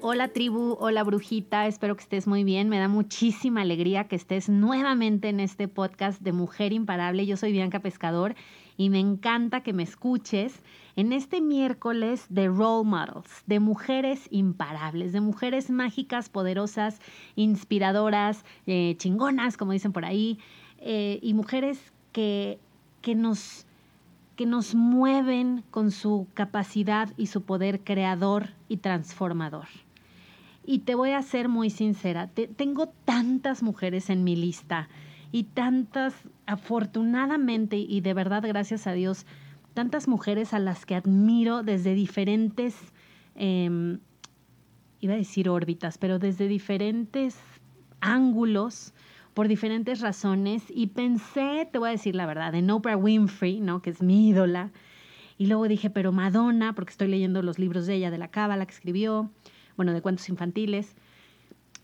Hola tribu, hola brujita, espero que estés muy bien. Me da muchísima alegría que estés nuevamente en este podcast de Mujer Imparable. Yo soy Bianca Pescador y me encanta que me escuches en este miércoles de role models, de mujeres imparables, de mujeres mágicas, poderosas, inspiradoras, eh, chingonas, como dicen por ahí, eh, y mujeres que, que nos que nos mueven con su capacidad y su poder creador y transformador. Y te voy a ser muy sincera, tengo tantas mujeres en mi lista y tantas, afortunadamente y de verdad gracias a Dios, tantas mujeres a las que admiro desde diferentes, em, iba a decir órbitas, pero desde diferentes ángulos, por diferentes razones. Y pensé, te voy a decir la verdad, en Oprah Winfrey, ¿no? que es mi ídola. Y luego dije, pero Madonna, porque estoy leyendo los libros de ella, de la cábala que escribió bueno, de cuentos infantiles.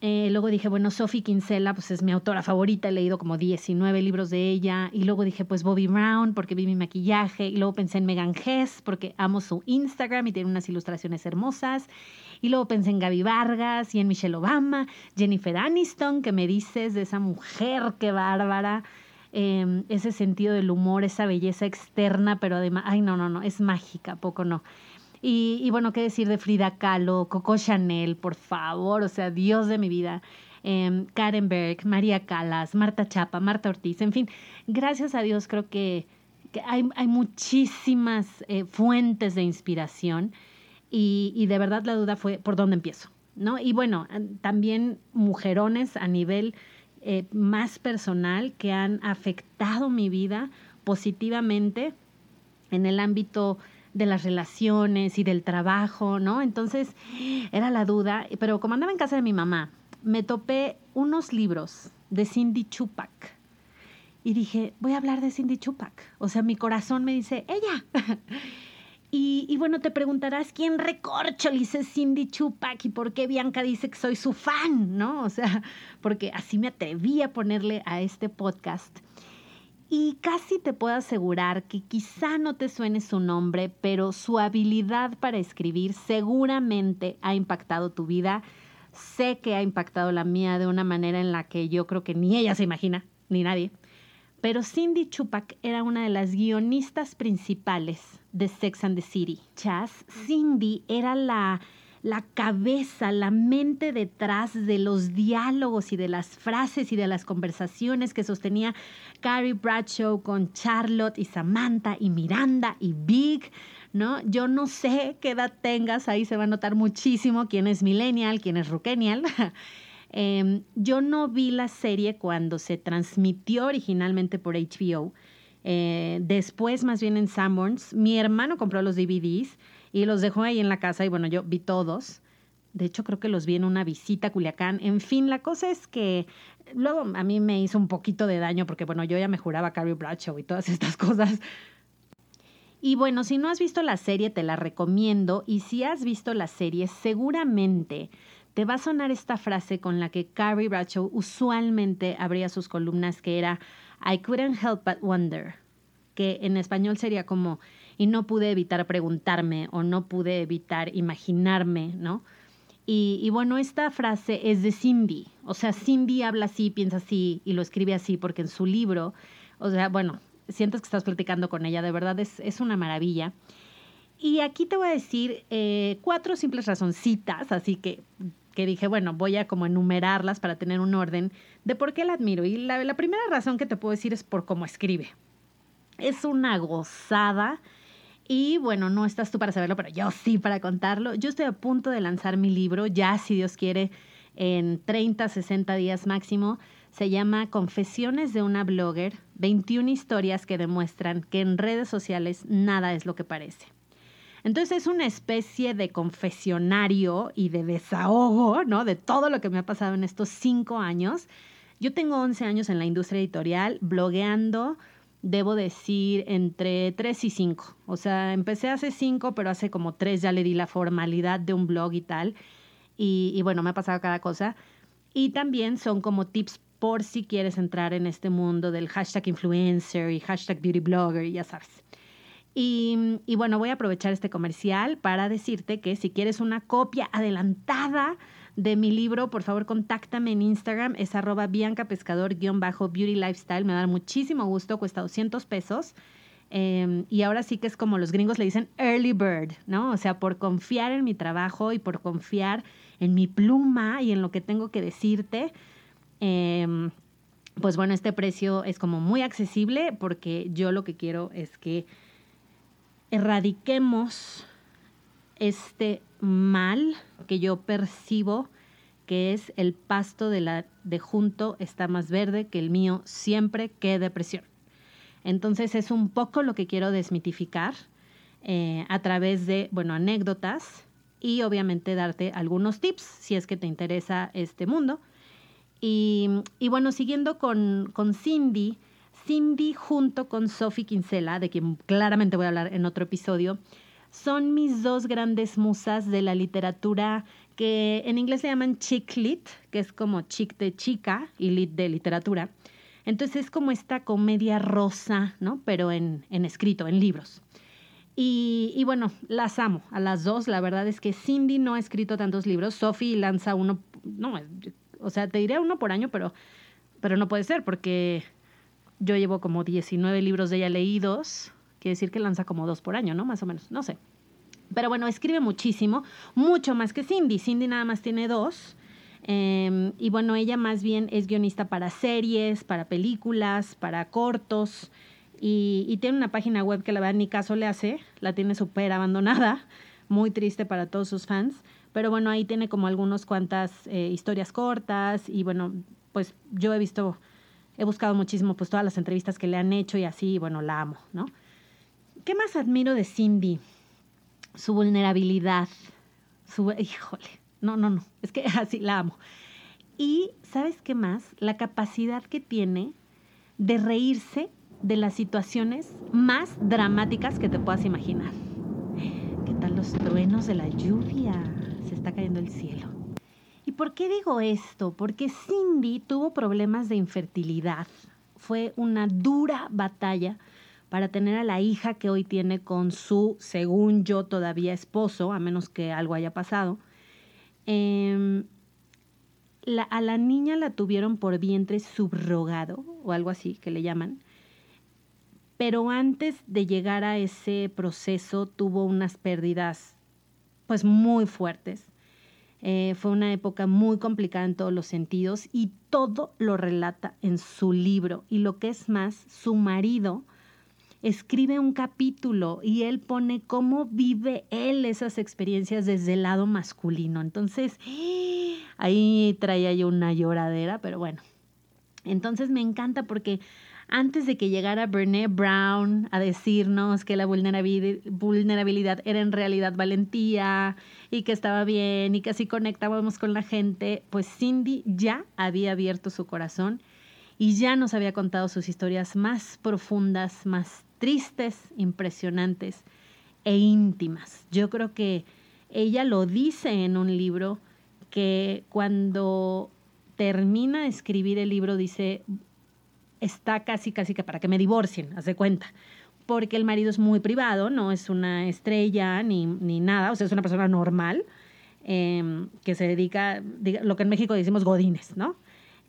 Eh, luego dije, bueno, Sophie Kinsella, pues es mi autora favorita, he leído como 19 libros de ella. Y luego dije, pues Bobby Brown, porque vi mi maquillaje. Y luego pensé en Megan Hess, porque amo su Instagram y tiene unas ilustraciones hermosas. Y luego pensé en Gaby Vargas y en Michelle Obama, Jennifer Aniston, que me dices de esa mujer, qué bárbara. Em, ese sentido del humor, esa belleza externa, pero además, ay, no, no, no, es mágica, poco no. Y, bueno, qué decir de Frida Kahlo, Coco Chanel, por favor, o sea, Dios de mi vida. Em, Karen Berg, María Calas, Marta Chapa, Marta Ortiz, en fin, gracias a Dios creo que, hay, hay, muchísimas eh, fuentes de inspiración y, y, de verdad la duda fue por dónde empiezo, ¿no? Y bueno, también mujerones a nivel eh, más personal que han afectado mi vida positivamente en el ámbito de las relaciones y del trabajo, ¿no? Entonces era la duda, pero como andaba en casa de mi mamá, me topé unos libros de Cindy Chupac y dije, voy a hablar de Cindy Chupac. O sea, mi corazón me dice, ella. y, bueno, te preguntarás, ¿quién recorcholis es Cindy Chupac y por qué Bianca dice que soy su fan, ¿no? O sea, porque así me atreví a ponerle a este podcast. Y casi te puedo asegurar que quizá no te suene su nombre, pero su habilidad para escribir seguramente ha impactado tu vida. Sé que ha impactado la mía de una manera en la que yo creo que ni ella se imagina, ni nadie. Pero Cindy Chupac era una de las guionistas principales de Sex and the City. Chas, Cindy era la la cabeza, la mente detrás de los diálogos y de las frases y de las conversaciones que sostenía Carrie Bradshaw con Charlotte y Samantha y Miranda y Big. ¿No? Yo no sé qué edad tengas, ahí se va a notar muchísimo quién es millennial, quién es rookenial. Em, yo no vi la serie cuando se transmitió originalmente por HBO. Eh, después, más bien en Sanborns, mi hermano compró los DVDs y los dejó ahí en la casa y bueno, yo vi todos. De hecho, creo que los vi en una visita a Culiacán. En fin, la cosa es que luego a mí me hizo un poquito de daño porque, bueno, yo ya me juraba Carrie Bradshaw y todas estas cosas. Y bueno, si no has visto la serie, te la recomiendo. Y si has visto la serie, seguramente te va a sonar esta frase con la que Carrie Bradshaw usualmente abría sus columnas, que era I couldn't help but wonder, que en español sería como y no pude evitar preguntarme o no pude evitar imaginarme, ¿no? Y, bueno, esta frase es de Cindy, o sea, Cindy habla así, piensa así y lo escribe así porque en su libro, o sea, bueno, sientes que estás platicando con ella, de verdad es, es una maravilla. Y aquí te voy a decir eh, cuatro simples razoncitas, así que que dije, bueno, voy a como enumerarlas para tener un orden de por qué la admiro. Y la, la primera razón que te puedo decir es por cómo escribe. Es una gozada. Y bueno, no estás tú para saberlo, pero yo sí para contarlo. Yo estoy a punto de lanzar mi libro, ya si Dios quiere, en 30, 60 días máximo. Se llama Confesiones de una blogger, 21 historias que demuestran que en redes sociales nada es lo que parece. Entonces es una especie de confesionario y de desahogo, ¿no? De todo lo que me ha pasado en estos cinco años. Yo tengo 11 años en la industria editorial, blogueando, debo decir, entre 3 y 5. O sea, empecé hace 5, pero hace como 3 ya le di la formalidad de un blog y tal. Y, bueno, me ha pasado cada cosa. Y también son como tips por si quieres entrar en este mundo del hashtag influencer y hashtag beauty blogger, ya sabes. Y, bueno, voy a aprovechar este comercial para decirte que si quieres una copia adelantada de mi libro, por favor contáctame en Instagram, es arroba biancapescador-beauty lifestyle, me da muchísimo gusto, cuesta 200 pesos. Eh, y ahora sí que es como los gringos le dicen early bird, ¿no? O sea, por confiar en mi trabajo y por confiar en mi pluma y en lo que tengo que decirte, Em, pues bueno, este precio es como muy accesible porque yo lo que quiero es que erradiquemos este mal que yo percibo que es el pasto de, la, de junto está más verde que el mío siempre que depresión. Entonces es un poco lo que quiero desmitificar eh, a través de, bueno, anécdotas y obviamente darte algunos tips si es que te interesa este mundo. Y, bueno, siguiendo con, con, Cindy, Cindy junto con Sophie Kinsella, de quien claramente voy a hablar en otro episodio, son mis dos grandes musas de la literatura que en inglés le llaman chick lit, que es como chick de chica y lit de literatura. Entonces es como esta comedia rosa, ¿no? Pero en, en escrito, en libros. Y, y, bueno, las amo a las dos. La verdad es que Cindy no ha escrito tantos libros. Sophie lanza uno, no, o sea, te diré uno por año, pero, pero no puede ser porque yo llevo como 19 libros de ella leídos. Quiere decir que lanza como dos por año, ¿no? Más o menos, no sé. Pero bueno, escribe muchísimo, mucho más que Cindy. Cindy nada más tiene dos. Em, y bueno, ella más bien es guionista para series, para películas, para cortos. Y, y tiene una página web que la verdad ni caso le hace. La tiene súper abandonada. Muy triste para todos sus fans. Pero bueno, ahí tiene como algunas cuantas eh, historias cortas y bueno, pues yo he visto, he buscado muchísimo pues todas las entrevistas que le han hecho y así, bueno, la amo, ¿no? ¿Qué más admiro de Cindy? Su vulnerabilidad, su, híjole, no, no, no, es que así la amo. Y, ¿sabes qué más? La capacidad que tiene de reírse de las situaciones más dramáticas que te puedas imaginar. ¿Qué tal los truenos de la lluvia? está cayendo el cielo. ¿Y por qué digo esto? Porque Cindy tuvo problemas de infertilidad. Fue una dura batalla para tener a la hija que hoy tiene con su, según yo, todavía esposo, a menos que algo haya pasado. Em, a la niña la tuvieron por vientre subrogado o algo así que le llaman. Pero antes de llegar a ese proceso tuvo unas pérdidas pues muy fuertes. Eh, fue una época muy complicada en todos los sentidos y todo lo relata en su libro. Y lo que es más, su marido escribe un capítulo y él pone cómo vive él esas experiencias desde el lado masculino. Entonces, ahí traía yo una lloradera, pero bueno. Entonces me encanta porque antes de que llegara Brené Brown a decirnos que la vulnerabilidad era en realidad valentía y que estaba bien y que así conectábamos con la gente, pues Cindy ya había abierto su corazón y ya nos había contado sus historias más profundas, más tristes, impresionantes e íntimas. Yo creo que ella lo dice en un libro que cuando termina de escribir el libro dice, está casi, casi que para que me divorcien, haz de cuenta. Porque el marido es muy privado, no es una estrella ni, ni nada, o sea, es una persona normal em, que se dedica, lo que en México decimos godines, ¿no?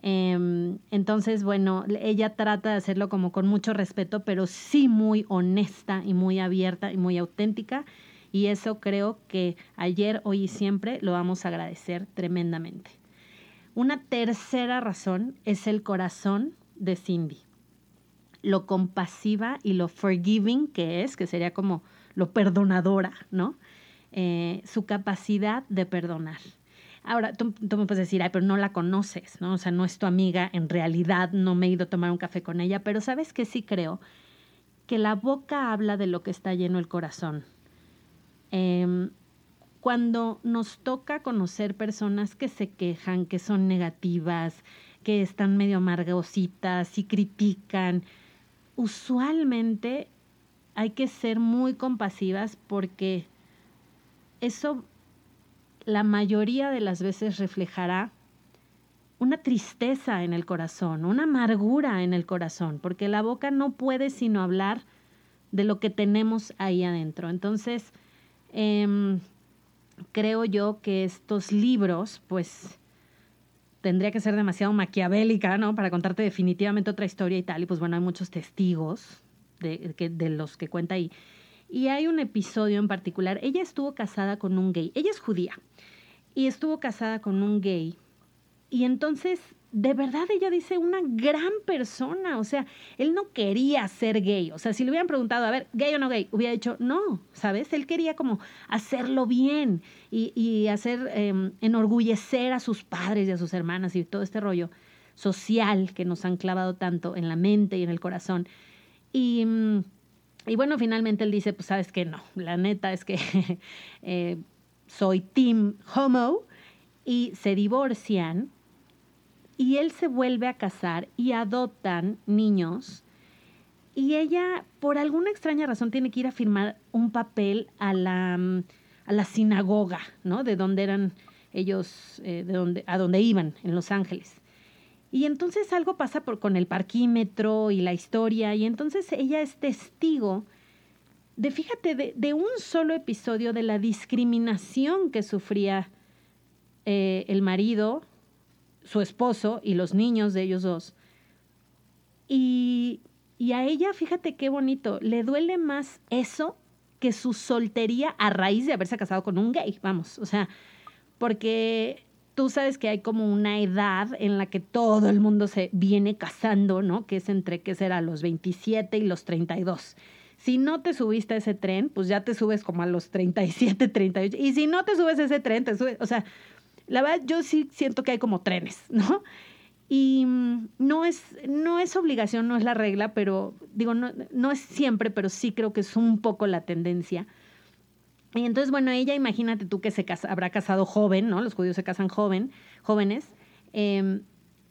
Em, entonces, bueno, ella trata de hacerlo como con mucho respeto, pero sí muy honesta y muy abierta y muy auténtica. Y eso creo que ayer, hoy y siempre lo vamos a agradecer tremendamente. Una tercera razón es el corazón de Cindy. Lo compasiva y lo forgiving que es, que sería como lo perdonadora, ¿no? Eh, su capacidad de perdonar. Ahora, tú, me puedes decir, ay, pero no la conoces, ¿no? O sea, no es tu amiga, en realidad no me he ido a tomar un café con ella, pero sabes que sí creo que la boca habla de lo que está lleno el corazón. Em, cuando nos toca conocer personas que se quejan, que son negativas, que están medio amargositas y critican, usualmente hay que ser muy compasivas porque eso la mayoría de las veces reflejará una tristeza en el corazón, una amargura en el corazón, porque la boca no puede sino hablar de lo que tenemos ahí adentro. Entonces, Em, creo yo que estos libros, pues tendría que ser demasiado maquiavélica, ¿no? Para contarte definitivamente otra historia y tal. Y pues bueno, hay muchos testigos de, de los que cuenta ahí. Y hay un episodio en particular. Ella estuvo casada con un gay. Ella es judía. Y estuvo casada con un gay. Y entonces de verdad ella dice una gran persona, o sea, él no quería ser gay, o sea, si le hubieran preguntado, a ver, gay o no gay, hubiera dicho, no, ¿sabes? Él quería como hacerlo bien y, hacer, em, enorgullecer a sus padres y a sus hermanas y todo este rollo social que nos han clavado tanto en la mente y en el corazón. Y, mm, y bueno, finalmente él dice, pues sabes que no, la neta es que eh, soy team homo y se divorcian y él se vuelve a casar y adoptan niños. Y ella, por alguna extraña razón, tiene que ir a firmar un papel a la, a la sinagoga, ¿no? De donde eran ellos, eh, de donde, a donde iban, en Los Ángeles. Y entonces algo pasa por, con el parquímetro y la historia, y entonces ella es testigo de, fíjate, de, de un solo episodio de la discriminación que sufría eh, el marido su esposo y los niños de ellos dos. Y, y a ella, fíjate qué bonito, le duele más eso que su soltería a raíz de haberse casado con un gay, vamos, o sea, porque tú sabes que hay como una edad en la que todo el mundo se viene casando, ¿no? Que es entre, ¿qué será? Los 27 y los 32. Si no te subiste a ese tren, pues ya te subes como a los 37, 38. Y si no te subes a ese tren, te subes, o sea, la verdad, yo sí siento que hay como trenes, ¿no? Y mm, no es, no es obligación, no es la regla, pero digo, no, no es siempre, pero sí creo que es un poco la tendencia. Y entonces, bueno, ella, imagínate tú que se habrá casado joven, ¿no? Los judíos se casan joven, jóvenes. Em,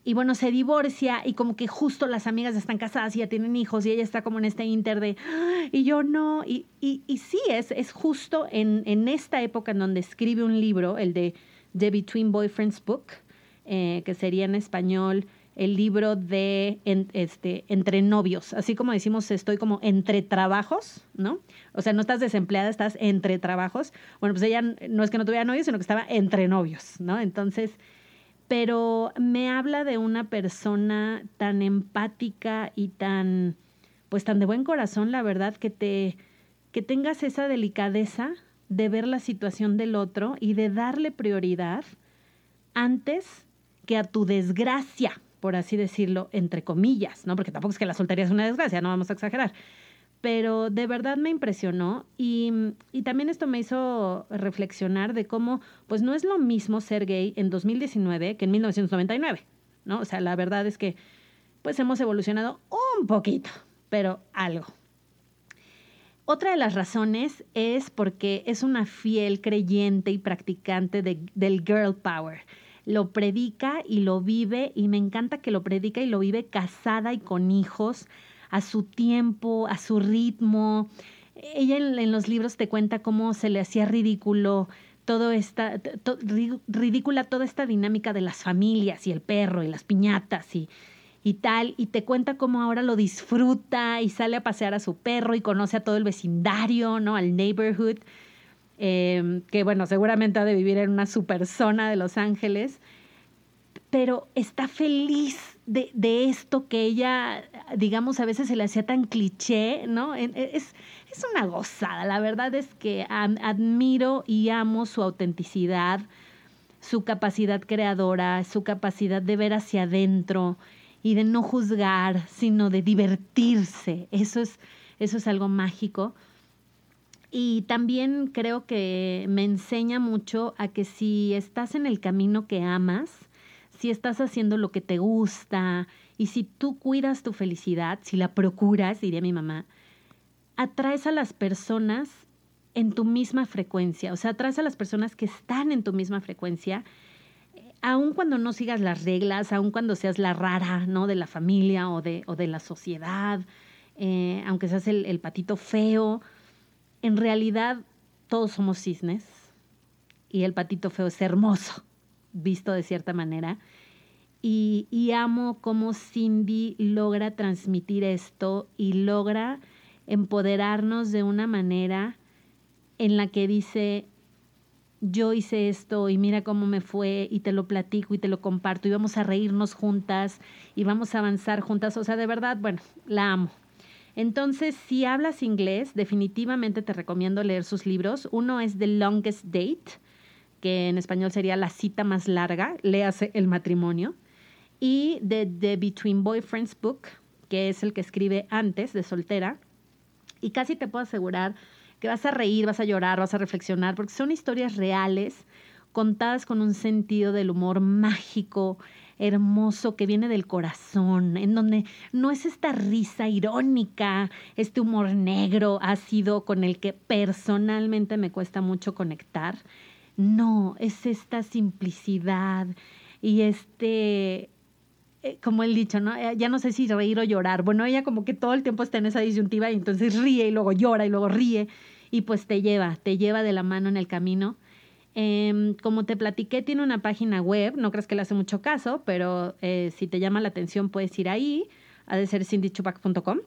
y bueno, se divorcia y como que justo las amigas están casadas y ya tienen hijos y ella está como en este inter de, ah", y yo no. Y, y, y sí, es, es justo en, en esta época en donde escribe un libro, el de The Between Boyfriends Book, eh, que sería en español el libro de este, Entre novios. Así como decimos, estoy como entre trabajos, ¿no? O sea, no estás desempleada, estás entre trabajos. Bueno, pues ella no es que no tuviera novios, sino que estaba entre novios, ¿no? Entonces, pero me habla de una persona tan empática y tan, pues tan de buen corazón, la verdad, que te, que tengas esa delicadeza de ver la situación del otro y de darle prioridad antes que a tu desgracia, por así decirlo, entre comillas, ¿no? Porque tampoco es que la soltería es una desgracia, no vamos a exagerar. Pero de verdad me impresionó y, y también esto me hizo reflexionar de cómo, pues no es lo mismo ser gay en 2019 que en 1999, ¿no? O sea, la verdad es que, pues hemos evolucionado un poquito, pero algo. Otra de las razones es porque es una fiel creyente y practicante del girl power. Lo predica y lo vive y me encanta que lo predica y lo vive casada y con hijos a su tiempo, a su ritmo. Ella en, los libros te cuenta cómo se le hacía ridículo todo esta, ridícula toda esta dinámica de las familias y el perro y las piñatas y, y tal, y te cuenta cómo ahora lo disfruta y sale a pasear a su perro y conoce a todo el vecindario, ¿no? Al neighborhood, em, que bueno, seguramente ha de vivir en una super zona de Los Ángeles, pero está feliz de, esto que ella, digamos, a veces se le hacía tan cliché, ¿no? Es, es una gozada, la verdad es que admiro y amo su autenticidad, su capacidad creadora, su capacidad de ver hacia adentro y de no juzgar, sino de divertirse. Eso es, eso es algo mágico. Y también creo que me enseña mucho a que si estás en el camino que amas, si estás haciendo lo que te gusta y si tú cuidas tu felicidad, si la procuras, diría mi mamá, atraes a las personas en tu misma frecuencia, o sea, atraes a las personas que están en tu misma frecuencia, aun cuando no sigas las reglas, aun cuando seas la rara, ¿no? De la familia o de, o de la sociedad, eh, aunque seas el, el patito feo, en realidad todos somos cisnes y el patito feo es hermoso, visto de cierta manera. Y, amo cómo Cindy logra transmitir esto y logra empoderarnos de una manera en la que dice, yo hice esto y mira cómo me fue y te lo platico y te lo comparto y vamos a reírnos juntas y vamos a avanzar juntas. O sea, de verdad, bueno, la amo. Entonces, si hablas inglés, definitivamente te recomiendo leer sus libros. Uno es The Longest Date, que en español sería La cita más larga, léase El matrimonio. Y The, The Between Boyfriends Book, que es el que escribe antes de soltera. Y casi te puedo asegurar que vas a reír, vas a llorar, vas a reflexionar, porque son historias reales, contadas con un sentido del humor mágico, hermoso, que viene del corazón, en donde no es esta risa irónica, este humor negro, ácido, con el que personalmente me cuesta mucho conectar. No, es esta simplicidad y este eh, como el dicho, ¿no? Eh, ya no sé si reír o llorar. Bueno, ella como que todo el tiempo está en esa disyuntiva y entonces ríe y luego llora y luego ríe y pues te lleva, te lleva de la mano en el camino. Em, como te platiqué, tiene una página web, no crees que le hace mucho caso, pero eh, si te llama la atención puedes ir ahí, ha de ser cindychupac.com.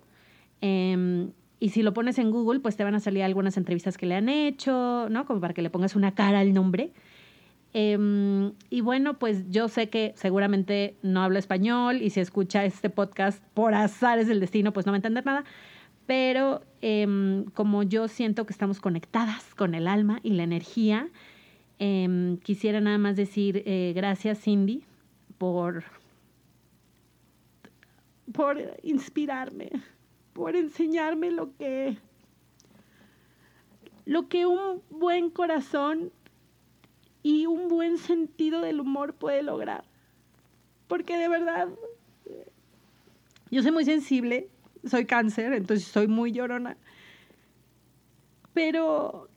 Em, y si lo pones en Google, pues te van a salir algunas entrevistas que le han hecho, ¿no? Como para que le pongas una cara al nombre. Em, y bueno, pues yo sé que seguramente no habla español y si escucha este podcast por azar es el destino, pues no va a entender nada. Pero como yo siento que estamos conectadas con el alma y la energía, em, quisiera nada más decir eh, gracias Cindy por, por inspirarme, por enseñarme lo que, lo que un buen corazón y un buen sentido del humor puede lograr. Porque de verdad, yo soy muy sensible, soy cáncer, entonces soy muy llorona. Pero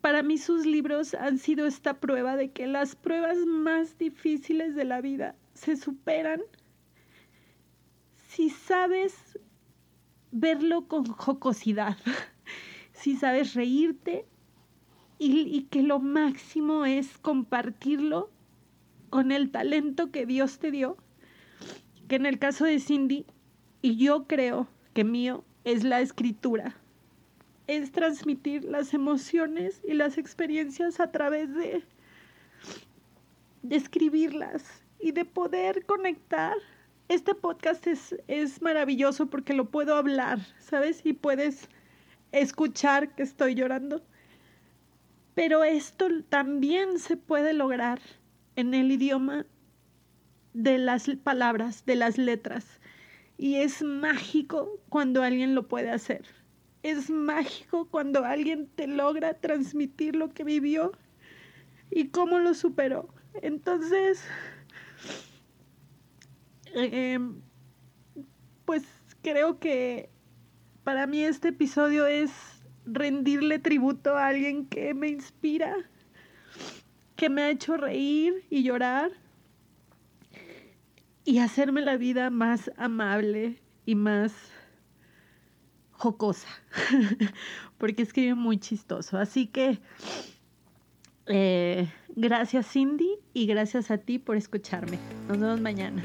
para mí sus libros han sido esta prueba de que las pruebas más difíciles de la vida se superan si sabes verlo con jocosidad, si sabes reírte y, que lo máximo es compartirlo con el talento que Dios te dio, que en el caso de Cindy, y yo creo que mío, es la escritura, es transmitir las emociones y las experiencias a través de, de escribirlas y de poder conectar. Este podcast es, es maravilloso porque lo puedo hablar, ¿sabes? Y puedes escuchar que estoy llorando pero esto también se puede lograr en el idioma de las palabras, de las letras. Y es mágico cuando alguien lo puede hacer. Es mágico cuando alguien te logra transmitir lo que vivió y cómo lo superó. Entonces, em, pues creo que para mí este episodio es rendirle tributo a alguien que me inspira, que me ha hecho reír y llorar y hacerme la vida más amable y más jocosa, porque escribe muy chistoso. Así que eh, gracias Cindy y gracias a ti por escucharme. Nos vemos mañana.